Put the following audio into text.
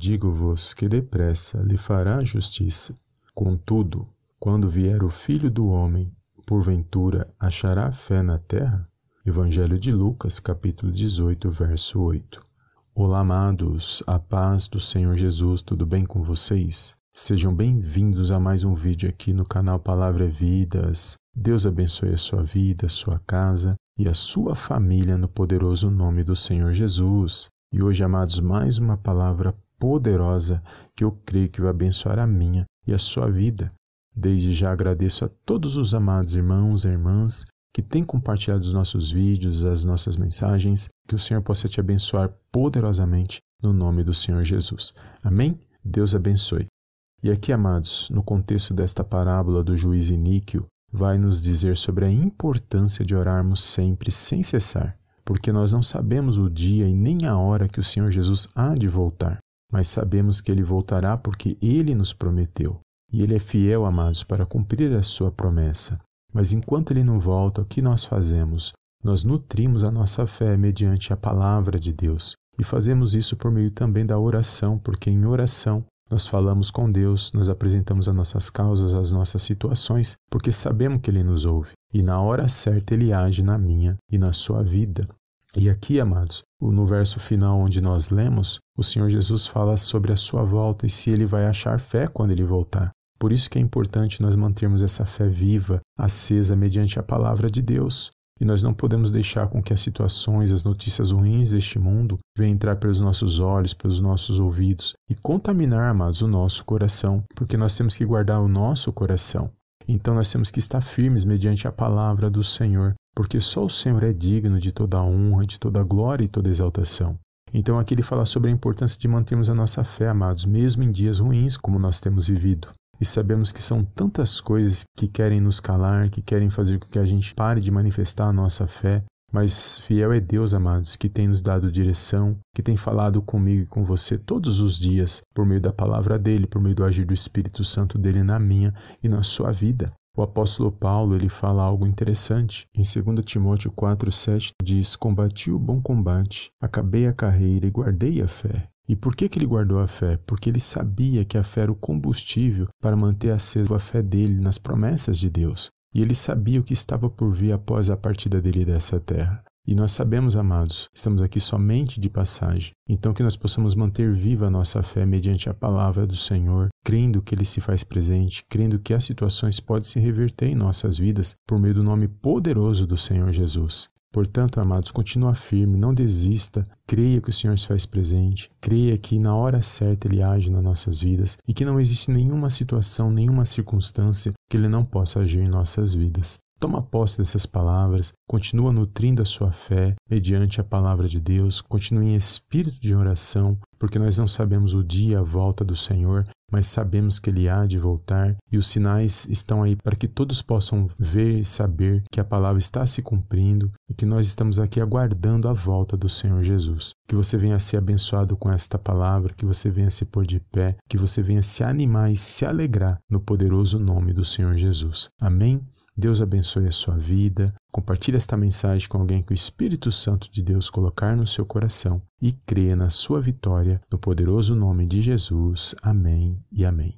digo-vos que depressa lhe fará justiça. Contudo, quando vier o Filho do Homem, porventura achará fé na terra? Evangelho de Lucas, capítulo 18, verso 8. Olá, amados, a paz do Senhor Jesus, tudo bem com vocês? Sejam bem-vindos a mais um vídeo aqui no canal Palavra Vidas. Deus abençoe a sua vida, a sua casa e a sua família no poderoso nome do Senhor Jesus. E hoje, amados, mais uma palavra poderosa que eu creio que vai abençoar a minha e a sua vida. Desde já agradeço a todos os amados irmãos e irmãs que têm compartilhado os nossos vídeos, as nossas mensagens, que o Senhor possa te abençoar poderosamente no nome do Senhor Jesus. Amém? Deus abençoe. E aqui, amados, no contexto desta parábola do juiz Iníquio, vai nos dizer sobre a importância de orarmos sempre sem cessar, porque nós não sabemos o dia e nem a hora que o Senhor Jesus há de voltar, mas sabemos que ele voltará porque ele nos prometeu. E ele é fiel, amados, para cumprir a sua promessa. Mas enquanto ele não volta, o que nós fazemos? Nós nutrimos a nossa fé mediante a palavra de Deus. E fazemos isso por meio também da oração, porque em oração nós falamos com Deus, nos apresentamos as nossas causas, as nossas situações, porque sabemos que Ele nos ouve. E na hora certa Ele age na minha e na sua vida. E aqui, amados, no verso final onde nós lemos, o Senhor Jesus fala sobre a sua volta e se ele vai achar fé quando ele voltar. Por isso que é importante nós mantermos essa fé viva, acesa mediante a palavra de Deus. E nós não podemos deixar com que as situações, as notícias ruins deste mundo venham entrar pelos nossos olhos, pelos nossos ouvidos e contaminar, amados, o nosso coração, porque nós temos que guardar o nosso coração. Então nós temos que estar firmes mediante a palavra do Senhor, porque só o Senhor é digno de toda a honra, de toda a glória e toda a exaltação. Então aqui ele fala sobre a importância de mantermos a nossa fé, amados, mesmo em dias ruins como nós temos vivido e sabemos que são tantas coisas que querem nos calar, que querem fazer com que a gente pare de manifestar a nossa fé. Mas fiel é Deus, amados, que tem nos dado direção, que tem falado comigo e com você todos os dias, por meio da palavra dele, por meio do agir do Espírito Santo dele na minha e na sua vida. O apóstolo Paulo, ele fala algo interessante. Em 2 Timóteo 4:7 diz: "Combati o bom combate, acabei a carreira e guardei a fé." E por que, que ele guardou a fé? Porque ele sabia que a fé era o combustível para manter acesa a fé dele nas promessas de Deus. E ele sabia o que estava por vir após a partida dele dessa terra. E nós sabemos, amados, estamos aqui somente de passagem. Então que nós possamos manter viva a nossa fé mediante a palavra do Senhor, crendo que ele se faz presente, crendo que as situações podem se reverter em nossas vidas por meio do nome poderoso do Senhor Jesus. Portanto, amados, continua firme, não desista, creia que o Senhor se faz presente, creia que na hora certa Ele age nas nossas vidas e que não existe nenhuma situação, nenhuma circunstância que Ele não possa agir em nossas vidas. Toma posse dessas palavras, continua nutrindo a sua fé mediante a palavra de Deus, continue em espírito de oração, porque nós não sabemos o dia e a volta do Senhor, mas sabemos que Ele há de voltar e os sinais estão aí para que todos possam ver e saber que a palavra está se cumprindo e que nós estamos aqui aguardando a volta do Senhor Jesus. Que você venha ser abençoado com esta palavra, que você venha se pôr de pé, que você venha se animar e se alegrar no poderoso nome do Senhor Jesus. Amém? Deus abençoe a sua vida. Compartilhe esta mensagem com alguém que o Espírito Santo de Deus colocar no seu coração e creia na sua vitória, no poderoso nome de Jesus. Amém e amém.